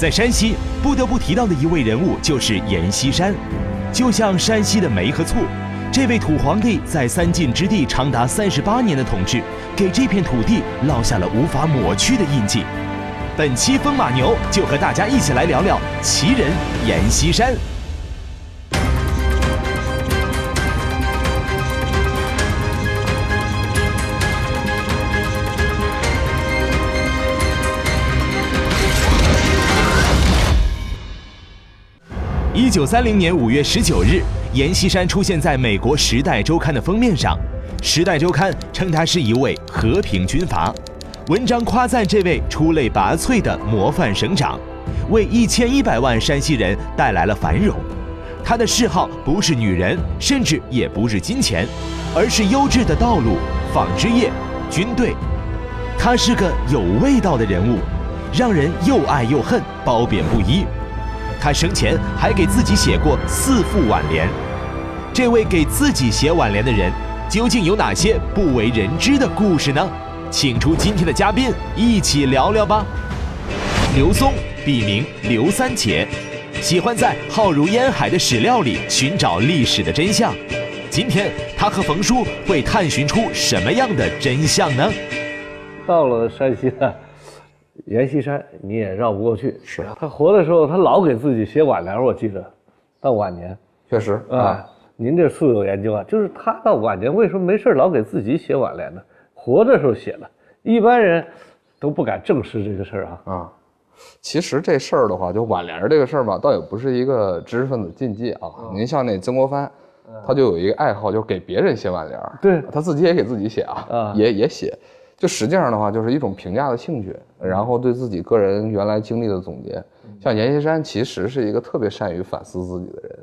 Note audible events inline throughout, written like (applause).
在山西，不得不提到的一位人物就是阎锡山。就像山西的煤和醋，这位土皇帝在三晋之地长达三十八年的统治，给这片土地烙下了无法抹去的印记。本期风马牛就和大家一起来聊聊奇人阎锡山。一九三零年五月十九日，阎锡山出现在美国《时代周刊》的封面上，《时代周刊》称他是一位和平军阀。文章夸赞这位出类拔萃的模范省长，为一千一百万山西人带来了繁荣。他的嗜好不是女人，甚至也不是金钱，而是优质的道路、纺织业、军队。他是个有味道的人物，让人又爱又恨，褒贬不一。他生前还给自己写过四副挽联。这位给自己写挽联的人，究竟有哪些不为人知的故事呢？请出今天的嘉宾，一起聊聊吧。刘松，笔名刘三姐，喜欢在浩如烟海的史料里寻找历史的真相。今天他和冯叔会探寻出什么样的真相呢？到了山西了，阎锡山你也绕不过去。是他活的时候，他老给自己写挽联，我记得。到晚年确实啊，您这素有研究啊，就是他到晚年为什么没事老给自己写挽联呢？活的时候写的，一般人都不敢正视这个事儿啊。啊，其实这事儿的话，就挽联这个事儿吧，倒也不是一个知识分子禁忌啊。您像那曾国藩，他就有一个爱好，就是给别人写挽联。对他自己也给自己写啊，啊也也写。就实际上的话，就是一种评价的兴趣，然后对自己个人原来经历的总结。像阎锡山其实是一个特别善于反思自己的人。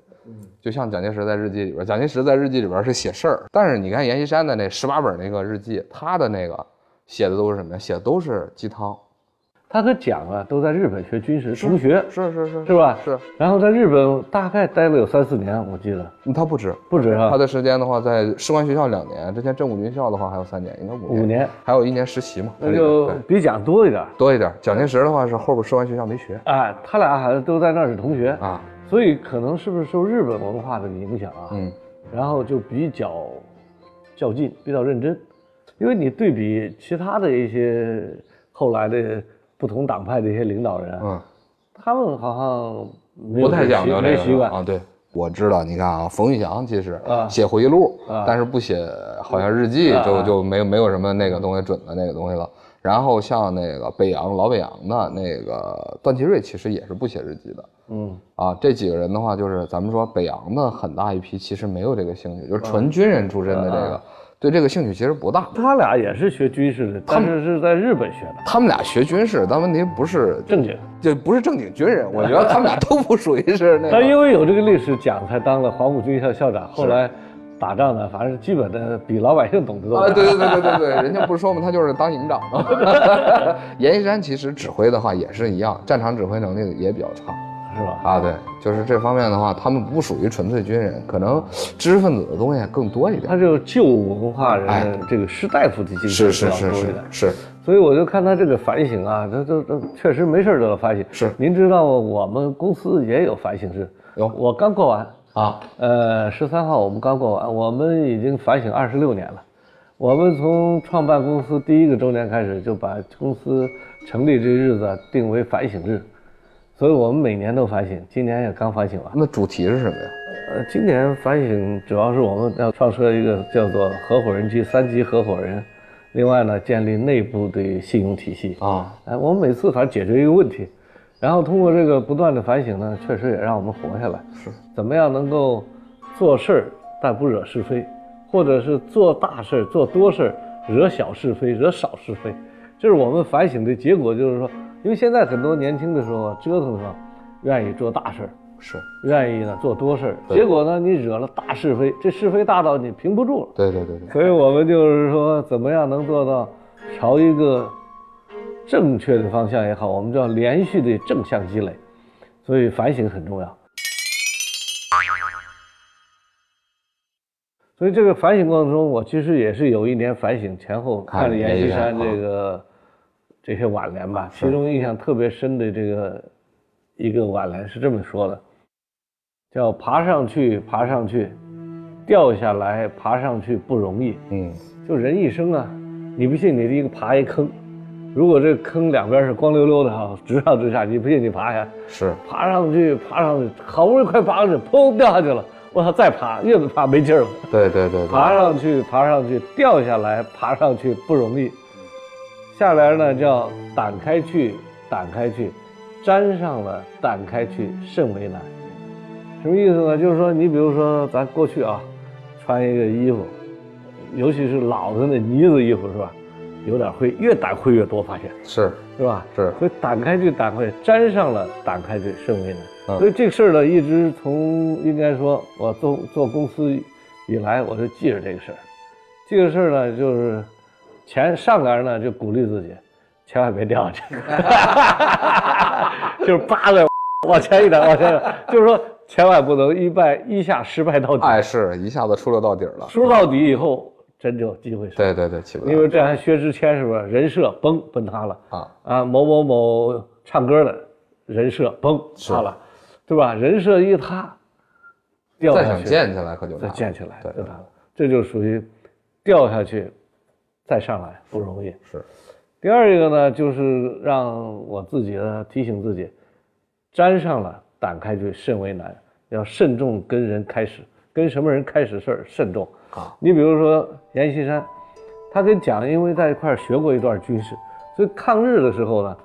就像蒋介石在日记里边，蒋介石在日记里边是写事儿，但是你看阎锡山的那十八本那个日记，他的那个写的都是什么呀？写的都是鸡汤。他和蒋啊都在日本学军事，同学是是是是吧？是。然后在日本大概待了有三四年，我记得嗯他不止，不止啊他。的时间的话，在士官学校两年，之前正务军校的话还有三年，应该五年，五年，还有一年实习嘛，那就比蒋多一点。多一点。蒋介石的话是后边士官学校没学哎，他俩好像都在那儿是同学，啊，所以可能是不是受日本文化的影响啊？嗯，然后就比较较劲，比较认真，因为你对比其他的一些后来的不同党派的一些领导人，嗯，他们好像不太讲究这个习惯。啊。对，我知道，你看啊，冯玉祥其实啊。写回忆录啊，但是不写好像日记，就就没有没有什么那个东西准的那个东西了。然后像那个北洋老北洋的那个段祺瑞，其实也是不写日记的。嗯，啊，这几个人的话，就是咱们说北洋的很大一批，其实没有这个兴趣，就是纯军人出身的这个，啊对这个兴趣其实不大。他俩也是学军事的，他们是在日本学的，他们俩学军事，但问题不是正经。就不是正经军人，我觉得他们俩都不属于是那 (laughs) 但。因为有这个历史，讲才当了黄埔军校校长，后来打仗呢，反正基本的比老百姓懂得多。啊，对对对对对 (laughs) 对，人家不是说嘛，他就是当营长的。(laughs) 阎锡山其实指挥的话也是一样，战场指挥能力也比较差是吧？啊。对，就是这方面的话，他们不属于纯粹军人，可能知识分子的东西更多一点。他就旧文化哎人这个士大夫的精神是是是是是，所以我就看他这个反省啊，这这这确实没事儿都要反省。是您知道我们公司也有反省日，有我刚过完，啊，呃，十三号我们刚过完，我们已经反省二十六年了。我们从创办公司第一个周年开始，就把公司成立这日子定为反省日，所以我们每年都反省，今年也刚反省完。那主题是什么呀？呃，今年反省主要是我们要创设一个叫做合伙人及三级合伙人，另外呢，建立内部的信用体系。啊，哎，我们每次反正解决一个问题，然后通过这个不断的反省呢，确实也让我们活下来。是，怎么样能够做事儿但不惹是非，或者是做大事儿做多事儿惹小是非惹少是非，这是我们反省的结果。就是说，因为现在很多年轻的时候啊折腾的时候，愿意做大事儿，是，愿意呢做多事儿，结果呢你惹了大是非，这是非大到你平不住了。对对对对，所以我们就是说，怎么样能做到朝一个正确的方向也好，我们叫连续的正向积累，所以反省很重要。所以这个反省过程中，我其实也是有一年反省前后看看了阎锡山这个这些挽联吧，其中印象特别深的这个一个挽联是这么说的，叫爬上去，爬上去，掉下来，爬上去不容易。嗯，就人一生啊，你不信你第一个爬一坑，如果这坑两边是光溜溜的哈，直上直下，你不信你爬下，是。爬上去，爬上去，好不容易快爬上去，砰掉下去了，我操，再爬越爬没劲儿了。对对对对，爬上去，爬上去，掉下来，爬上去不容易。下联呢叫胆开去，胆开去，沾上了胆开去甚为难。什么意思呢？就是说，你比如说咱过去啊，穿一个衣服，尤其是老的那呢子衣服是吧？有点灰，越胆灰越多，发现是是吧？是所以胆开去，胆开沾上了胆开去甚为难。嗯所以这个事儿呢，一直从应该说，我做做公司以来，我就记着这个事儿。这个事儿呢，就是前上联呢就鼓励自己，千万别掉下去，就是扒着往前一点，往前一点，就是说千万不能一败一下失败到底，哎，是一下子出溜到底儿了。输到底以后真就有机会上。对对对，起不来因为这还薛之谦是不是人设崩崩塌了？啊，啊，某某某唱歌的人设崩塌了，对吧？人设一塌，掉再想，建起来可就再建起来就塌了，这就属于掉下去再上来不容易。是第二一个呢，就是让我自己呢提醒自己，沾上了胆开就甚为难，要慎重跟人开始，跟什么人开始事儿慎重。啊，你比如说阎锡山，他跟蒋因为在一块儿学过一段军事，所以抗日的时候呢，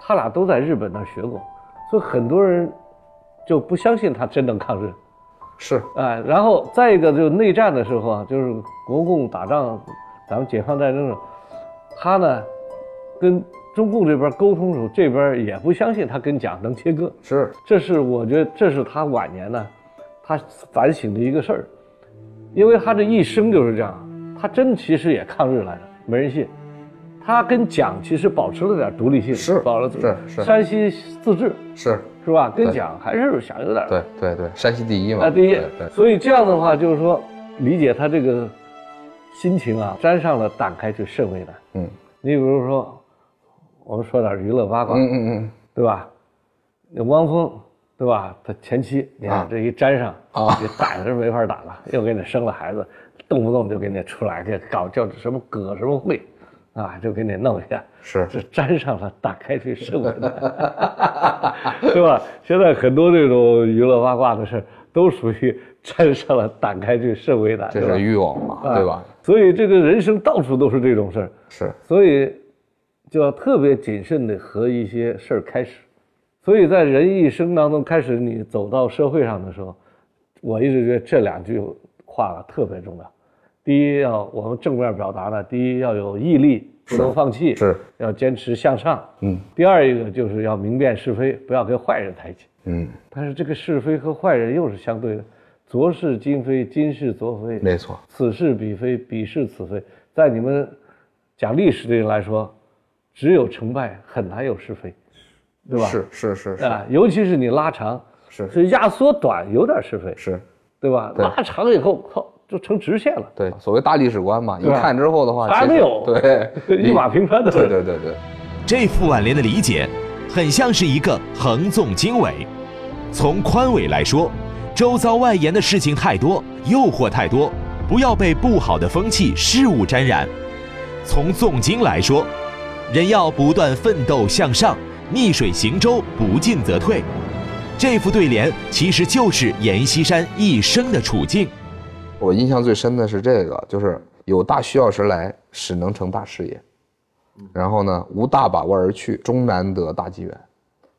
他俩都在日本那儿学过，所以很多人就不相信他真能抗日。是哎，然后再一个就是内战的时候啊，就是国共打仗，咱们解放战争的时候，他呢跟中共这边沟通的时候，这边也不相信他跟蒋能切割，是。这是我觉得这是他晚年呢，他反省的一个事儿，因为他这一生就是这样，他真其实也抗日来着，没人信。他跟蒋其实保持了点独立性，是保了是是。山西自治是，是吧？跟蒋还是想有点对对对，山西第一嘛。啊，第一。所以这样的话，就是说理解他这个心情啊，沾上了胆开去甚为难。嗯你比如说，我们说点娱乐八卦，嗯嗯嗯对吧？那汪峰，对吧？他前妻，你看啊这一沾上啊这胆是没法打了，(laughs) 又给你生了孩子，动不动就给你出来这搞叫什么葛什么会，啊，就给你弄一下。是这沾上了，打开去甚为难，(laughs) 对吧？现在很多这种娱乐八卦的事儿都属于沾上了，打开去甚为难，这是欲望嘛，啊对吧？所以这个人生到处都是这种事儿，是所以就要特别谨慎的和一些事儿开始。所以在人一生当中，开始你走到社会上的时候，我一直觉得这两句话特别重要。第一，要我们正面表达呢，第一要有毅力，不能放弃，是，要坚持向上。嗯第二一个就是要明辨是非，不要跟坏人在一起。嗯，但是这个是非和坏人又是相对的，昨是今非，今是昨非，没错，此是彼非，彼是此非。在你们讲历史的人来说，只有成败，很难有是非，对吧？是是是是啊，尤其是你拉长，是是压缩短，有点是非，是，对吧？对拉长以后，靠，就成直线了，对，所谓大历史观嘛，一看之后的话，还没有对 (laughs) 一马平川的。(laughs) 对对对对，这副挽联的理解，很像是一个横纵经纬。从宽纬来说，周遭外延的事情太多，诱惑太多，不要被不好的风气、事物沾染；从纵经来说，人要不断奋斗向上，逆水行舟，不进则退。这副对联其实就是阎锡山一生的处境。我印象最深的是这个，就是有大需要时来，使能成大事业。然后呢，无大把握而去，终难得大机缘。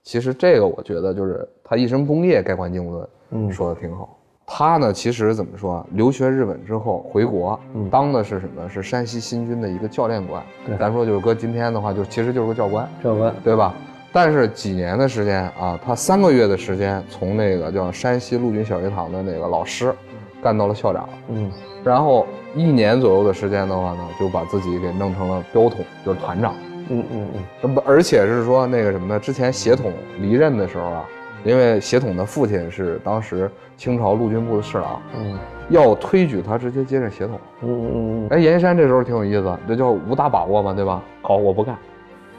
其实这个我觉得就是他一生功业盖棺定论，嗯说的挺好。他呢，其实怎么说啊？留学日本之后回国，嗯当的是什么？是山西新军的一个教练官。对咱说就是搁今天的话，就其实就是个教官。教官，对吧？但是几年的时间啊，他三个月的时间，从那个叫山西陆军小学堂的那个老师，干到了校长，嗯然后一年左右的时间的话呢，就把自己给弄成了标统，就是团长。嗯嗯嗯，那么而且是说那个什么呢？之前协统离任的时候啊，因为协统的父亲是当时清朝陆军部的侍郎，嗯要推举他直接接任协统。嗯嗯嗯哎，阎锡山这时候挺有意思，这叫无大把握嘛，对吧？好，我不干，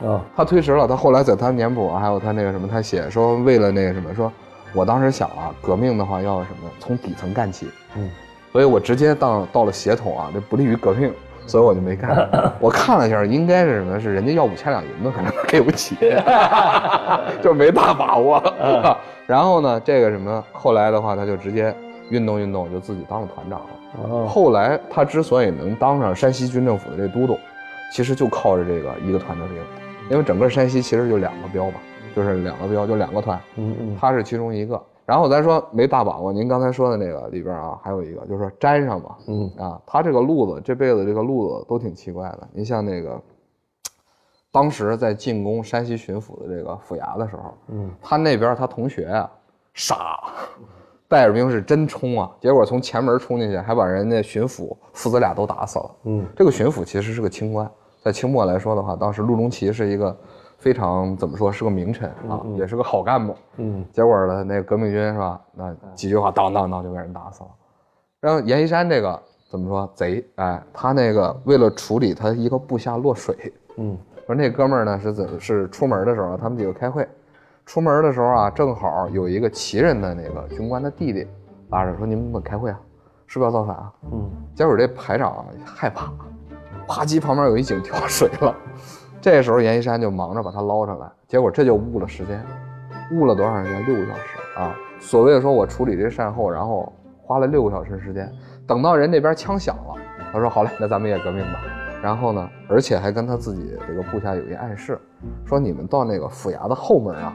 啊，他推迟了，他后来在他年谱还有他那个什么，他写说为了那个什么，说我当时想啊，革命的话要什么，从底层干起，嗯，所以我直接当到了协统啊，这不利于革命，所以我就没干。(laughs) 我看了一下，应该是什么？是人家要五千两银子，可能给不起，(laughs) 就没大把握。(laughs) 然后呢，这个什么，后来的话，他就直接运动运动，就自己当了团长了。哦，后来他之所以能当上山西军政府的这都督，其实就靠着这个一个团的兵，因为整个山西其实就两个标嘛，就是两个标，就两个团，嗯嗯，他是其中一个。然后咱说没大把握，您刚才说的那个里边啊，还有一个就是说沾上嘛，嗯啊，他这个路子这辈子这个路子都挺奇怪的。您像那个，当时在进攻山西巡抚的这个府衙的时候，嗯，他那边他同学啊傻，(laughs) 带着兵是真冲啊，结果从前门冲进去，还把人家巡抚父子俩都打死了。嗯，这个巡抚其实是个清官，在清末来说的话，当时陆中奇是一个非常怎么说是个名臣啊，也是个好干部。嗯结果呢，那个革命军是吧？那几句话当当当就被人打死了。然后阎锡山这个怎么说贼？哎，他那个为了处理他一个部下落水，嗯说那哥们儿呢是怎是出门的时候，他们几个开会，出门的时候啊，正好有一个旗人的那个军官的弟弟拉着说：“你们怎么开会啊？是不是要造反啊？”嗯结果这排长啊害怕，啪叽旁边有一井跳水了。这时候阎锡山就忙着把他捞上来，结果这就误了时间，误了多长时间？六个小时啊！所谓的说我处理这善后，然后花了六个小时时间，等到人那边枪响了，他说好嘞，那咱们也革命吧。然后呢，而且还跟他自己这个部下有一暗示，说你们到那个府衙的后门啊，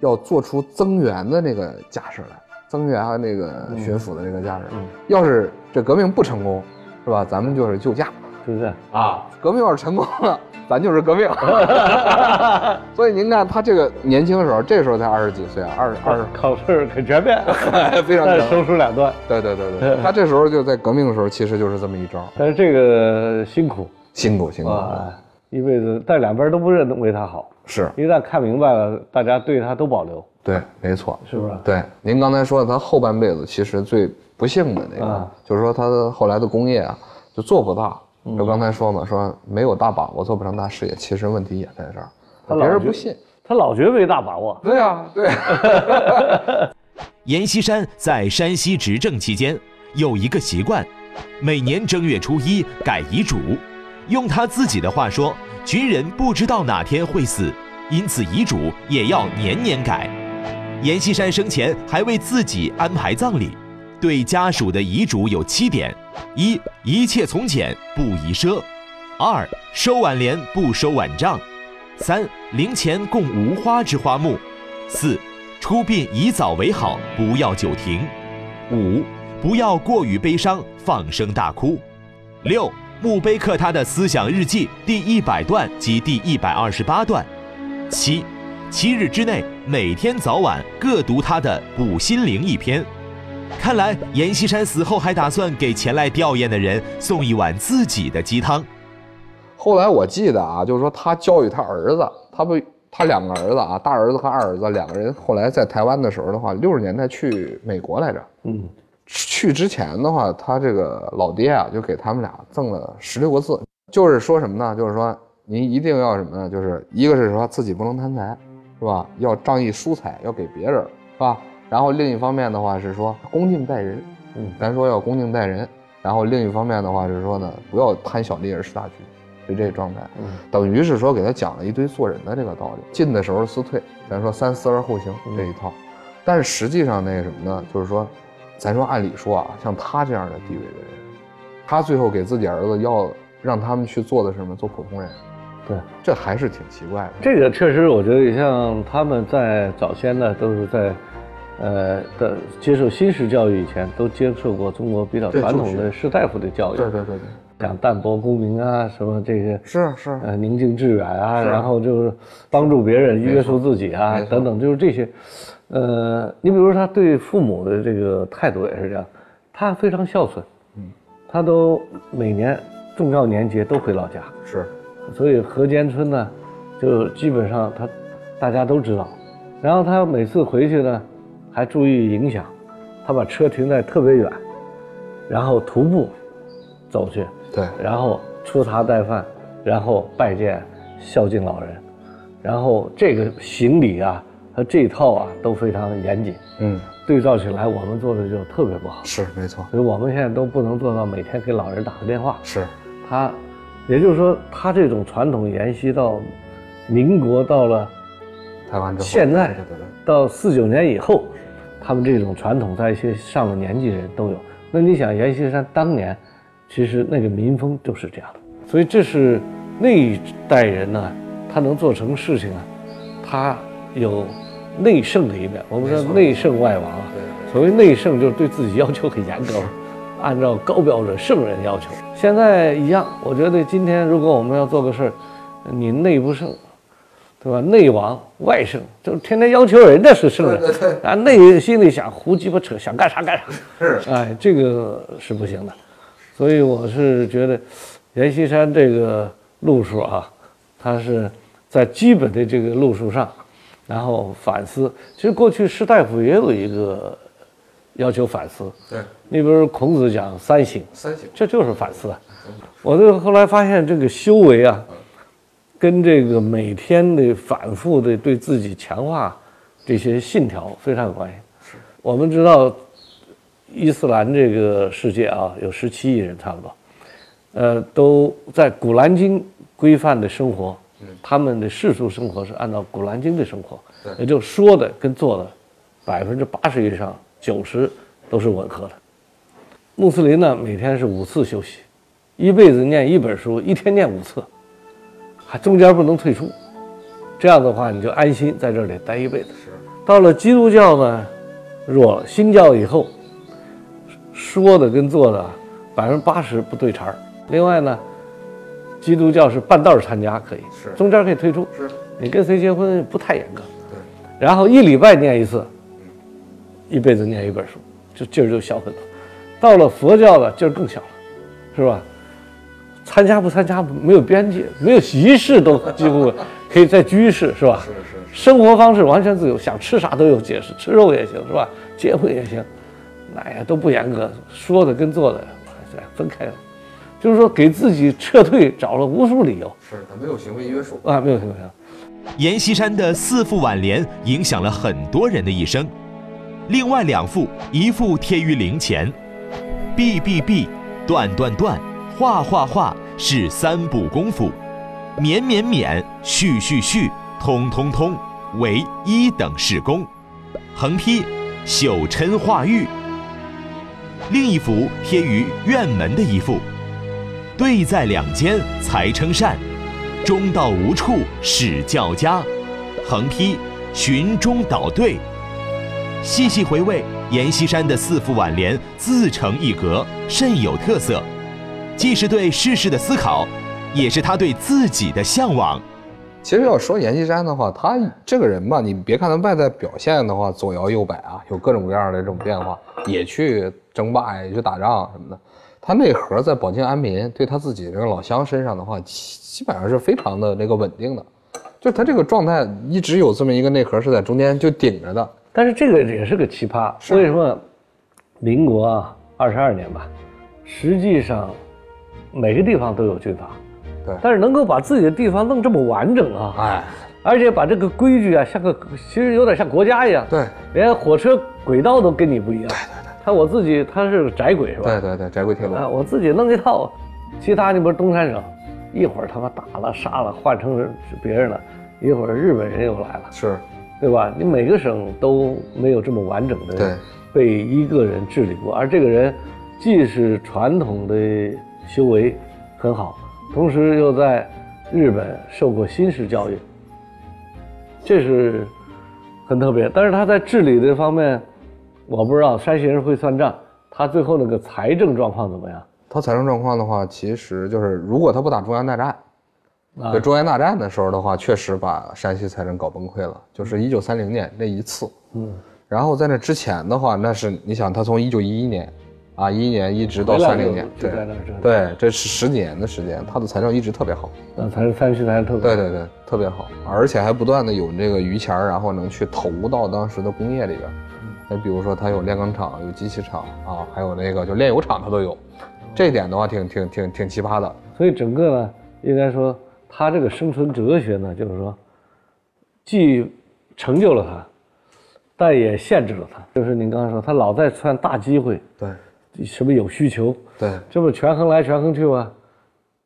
要做出增援的那个架势来，增援啊那个巡抚的那个架势。嗯要是这革命不成功，是吧？咱们就是救驾是不是？啊。革命要是成功了，咱就是革命。(laughs) 所以您看他这个年轻的时候，这时候才二十几岁啊，二十二十，考试很全面，(laughs) 非常 (laughs) 强。但是生疏两段，对对对对，他这时候就在革命的时候，其实就是这么一招，但是这个辛苦辛苦辛苦。啊，一辈子，但两边都不认为他好。是一旦看明白了，大家对他都保留，对，没错。是不是？对，您刚才说的，他后半辈子其实最不幸的那个，啊就是说他的后来的工业啊，就做不大。嗯就刚才说嘛，说没有大把握，做不成大事业，其实问题也在这儿，他老觉别人不信。他老觉得没大把握。对啊，对。(laughs) 阎锡山在山西执政期间有一个习惯，每年正月初一改遗嘱。用他自己的话说，军人不知道哪天会死，因此遗嘱也要年年改。阎锡山生前还为自己安排葬礼，对家属的遗嘱有七点：一、一切从简，不宜奢；二、收挽联不收挽帐；三、灵前供无花之花木；四、出殡以早为好，不要久停；五、不要过于悲伤，放声大哭；六、墓碑刻他的思想日记第一百段及第一百二十八段；七、七日之内每天早晚各读他的《补心灵》一篇。看来阎锡山死后还打算给前来吊唁的人送一碗自己的鸡汤。后来我记得啊，就是说他教育他儿子，他不，他两个儿子啊，大儿子和二儿子两个人，后来在台湾的时候的话，六十年代去美国来着。嗯，去之前的话，他这个老爹啊，就给他们俩赠了十六个字，就是说什么呢？就是说您一定要什么呢？就是一个是说自己不能贪财，是吧？要仗义疏财，要给别人，是吧？然后另一方面的话是说恭敬待人，嗯咱说要恭敬待人。然后另一方面的话是说呢，不要贪小利而失大局，就这状态。嗯等于是说给他讲了一堆做人的这个道理，进的时候思退，咱说三思而后行这一套。但是实际上那个什么呢？就是说，咱说按理说啊，像他这样的地位的人，他最后给自己儿子要让他们去做的是什么？做普通人，对，这还是挺奇怪的。这个确实，我觉得像他们在早先呢，都是在，呃的接受新式教育以前，都接受过中国比较传统的士大夫的教育，对对对对，讲淡泊功名啊，什么这些，是是，呃，宁静致远啊，然后就是帮助别人、约束自己啊等等，就是这些。呃，你比如说他对父母的这个态度也是这样，他非常孝顺，嗯，他都每年重要年节都回老家，是所以河间村呢，就基本上他大家都知道。然后他每次回去呢，还注意影响，他把车停在特别远，然后徒步走去，对然后粗茶淡饭，然后拜见孝敬老人，然后这个行礼啊和这一套啊都非常严谨。嗯，对照起来，我们做的就特别不好。是没错，所以我们现在都不能做到每天给老人打个电话。是他，也就是说，他这种传统沿袭到民国到了台湾之后，现在对对对，到四九年以后，他们这种传统在一些上了年纪的人都有。那你想，阎锡山当年其实那个民风就是这样的，所以这是那一代人呢，他能做成事情啊，他有内圣的一面。我们说内圣外王啊，所谓内圣，就是对自己要求很严格，(laughs) 按照高标准圣人要求。现在一样，我觉得今天如果我们要做个事儿，你内不圣，对吧？内王外圣，就天天要求人家是圣人，对对对啊，内心里想胡鸡巴扯，想干啥干啥，是哎，这个是不行的。所以我是觉得，阎锡山这个路数啊，他是在基本的这个路数上，然后反思。其实过去士大夫也有一个要求反思，对你比如孔子讲三省，三省，这就是反思啊。我就后来发现，这个修为啊，跟这个每天的反复的对自己强化这些信条非常有关系。我们知道，伊斯兰这个世界啊，有十七亿人差不多，呃，都在《古兰经》规范的生活，他们的世俗生活是按照《古兰经》的生活，也就说的跟做的百分之八十以上、九十都是吻合的。穆斯林呢，每天是五次休息，一辈子念一本书，一天念五次，还中间不能退出。这样的话，你就安心在这里待一辈子。到了基督教呢，弱了，新教以后，说的跟做的百分之八十不对茬儿。另外呢，基督教是半道儿参加可以，是中间可以退出。是你跟谁结婚不太严格。对，然后一礼拜念一次，一辈子念一本书，就劲儿就小很多。到了佛教的劲儿更小了，是吧？参加不参加没有边界，没有仪式都几乎 (laughs) 可以在居室，是吧？是是生活方式完全自由，想吃啥都有解释，吃肉也行，是吧？结婚也行，那呀都不严格，说的跟做的哎分开了，就是说给自己撤退找了无数理由是，他没有行为约束。啊，没有行为约束。阎锡山的四副挽联影响了很多人的一生，另外两副，一副贴于灵前，毕毕毕，断断断，画画画是三步功夫，勉勉勉，续续续，通通通，为一等事功。横批：朽琛化玉。另一幅贴于院门的一幅，对在两间才称善，中道无处使教家。横批：寻中导对。细细回味，阎锡山的四副挽联自成一格，甚有特色，既是对世事的思考，也是他对自己的向往。其实要说阎锡山的话，他这个人吧，你别看他外在表现的话左摇右摆啊，有各种各样的这种变化，也去争霸呀，也去打仗什么的。他内核在保境安民，对他自己这个老乡身上的话，基基本上是非常的那个稳定的，就他这个状态一直有这么一个内核是在中间就顶着的。但是这个也是个奇葩，为什么？民国啊，二十二年吧，实际上每个地方都有军阀，对但是能够把自己的地方弄这么完整啊，哎，而且把这个规矩啊，像个其实有点像国家一样，对连火车轨道都跟你不一样。对对对，他我自己他是窄轨是吧？对对对，窄轨铁路啊，我自己弄一套，其他你比如东三省，一会儿他妈打了杀了，换成是别人了，一会儿日本人又来了，是，对吧？你每个省都没有这么完整的对被一个人治理过，而这个人既是传统的修为很好，同时又在日本受过新式教育，这是很特别。但是他在治理这方面，我不知道山西人会算账，他最后那个财政状况怎么样？他财政状况的话，其实就是如果他不打中原大战，啊对中原大战的时候的话，确实把山西财政搞崩溃了，就是一九三零年那一次。嗯，然后在那之前的话，那是你想，他从一九一一年，啊一一年一直到三零年，对对，这是十几年的时间，他的财政一直特别好。那才是山西才是特别对对对，特别好，而且还不断的有这个余钱儿，然后能去投到当时的工业里边儿。那比如说，它有炼钢厂，有机器厂啊，还有那个就炼油厂，它都有。这一点的话挺，挺挺挺奇葩的。所以整个呢，应该说他这个生存哲学呢，就是说，既成就了他，但也限制了他。就是您刚才说，他老在算大机会，对什么有需求，对，这不权衡来权衡去吗？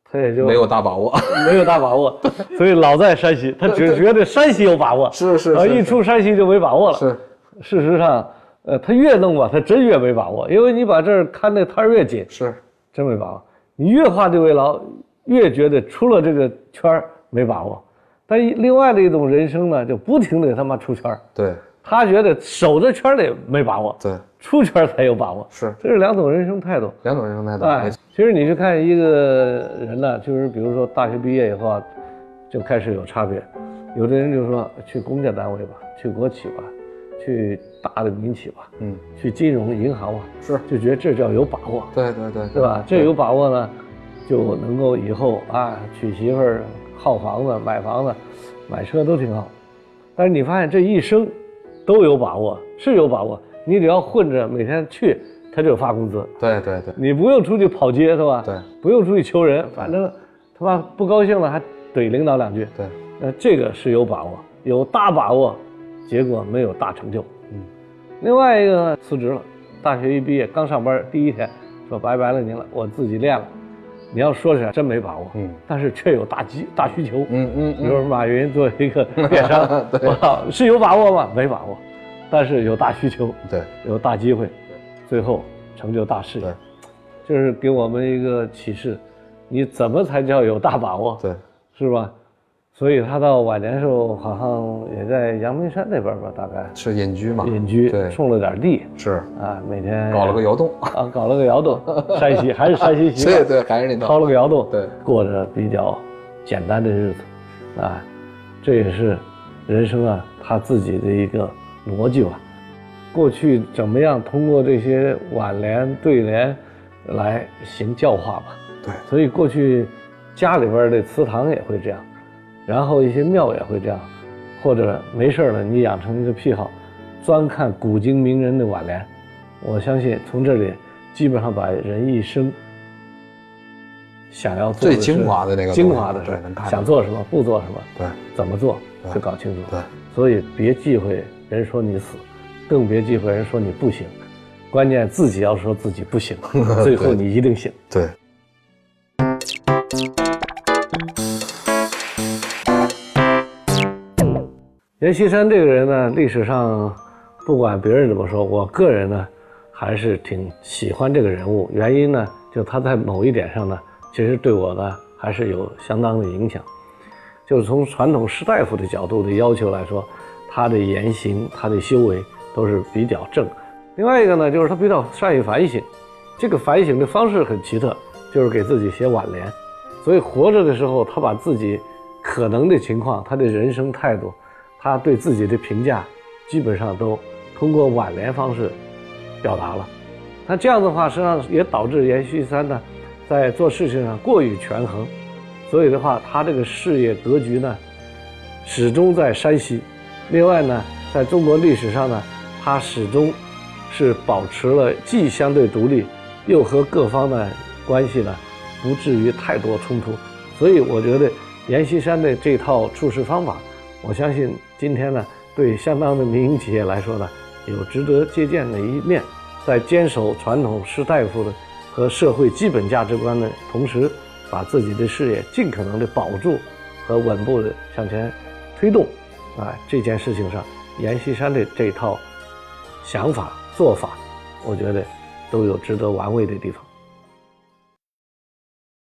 他也就没有大把握。(laughs) 没有大把握，所以老在山西，他只觉得山西有把握，啊，是是是一出山西就没把握了。是，事实上，呃，他越弄吧，他真越没把握，因为你把这儿看那摊儿越紧，是，真没把握。你越画地为牢，越觉得出了这个圈儿没把握。但另外的一种人生呢，就不停的他妈出圈儿，对他觉得守着圈里没把握，对，出圈才有把握，是这是两种人生态度。两种人生态度。哎，其实你去看一个人呢，就是比如说大学毕业以后啊，就开始有差别。有的人就说去公家单位吧，去国企吧，去大的民企吧，嗯，去金融银行吧，是，就觉得这叫有把握，对对对，对吧？这有把握呢，就能够以后啊娶媳妇儿、耗房子、买房子、买车都挺好。但是你发现这一生都有把握，是有把握，你只要混着每天去，他就发工资。对对对你不用出去跑街是吧？对，不用出去求人，反正他妈不高兴了还怼领导两句。对，那这个是有把握，有大把握，结果没有大成就。嗯，另外一个呢，辞职了，大学一毕业刚上班第一天，说拜拜了您了，我自己练了。你要说起来真没把握，嗯，但是却有大机大需求。嗯嗯比如马云做一个 (laughs) 电商，我操，是有把握吗？没把握，但是有大需求。对有大机会，最后成就大事业对，这是给我们一个启示。你怎么才叫有大把握？对，是吧？所以他到晚年时候好像也在阳明山那边吧，大概是隐居嘛？隐居，对，种了点地是啊，每天搞了个窑洞。啊，搞了个窑洞，山西还是山西 (laughs) 习惯，对对，还是那套。掏了个窑洞，对，过着比较简单的日子，啊，这也是人生啊他自己的一个逻辑吧。过去怎么样通过这些挽联对联来行教化吧？对所以过去家里边的祠堂也会这样，然后一些庙也会这样，或者没事了你养成一个癖好，专看古今名人的挽联。我相信从这里基本上把人一生想要做的最精华的那个精华的事能看，想做什么不做什么，对。怎么做就搞清楚。对，所以别忌讳人说你死，更别忌讳人说你不行，关键自己要说自己不行，(laughs) 最后你一定行。对，阎锡山这个人呢，历史上不管别人怎么说，我个人呢还是挺喜欢这个人物。原因呢，就他在某一点上呢，其实对我呢还是有相当的影响。就是从传统士大夫的角度的要求来说，他的言行、他的修为都是比较正。另外一个呢，就是他比较善于反省，这个反省的方式很奇特，就是给自己写挽联。所以活着的时候，他把自己可能的情况、他的人生态度、他对自己的评价，基本上都通过挽联方式表达了。那这样的话，实际上也导致阎锡山呢，在做事情上过于权衡，所以的话，他这个事业格局呢，始终在山西。另外呢，在中国历史上呢，他始终是保持了既相对独立，又和各方的关系呢，不至于太多冲突。所以我觉得阎锡山的这套处事方法，我相信今天呢，对相当的民营企业来说呢，有值得借鉴的一面。在坚守传统士大夫的和社会基本价值观的同时，把自己的事业尽可能的保住和稳步的向前推动。啊，这件事情上，阎锡山的这套想法做法，我觉得都有值得玩味的地方。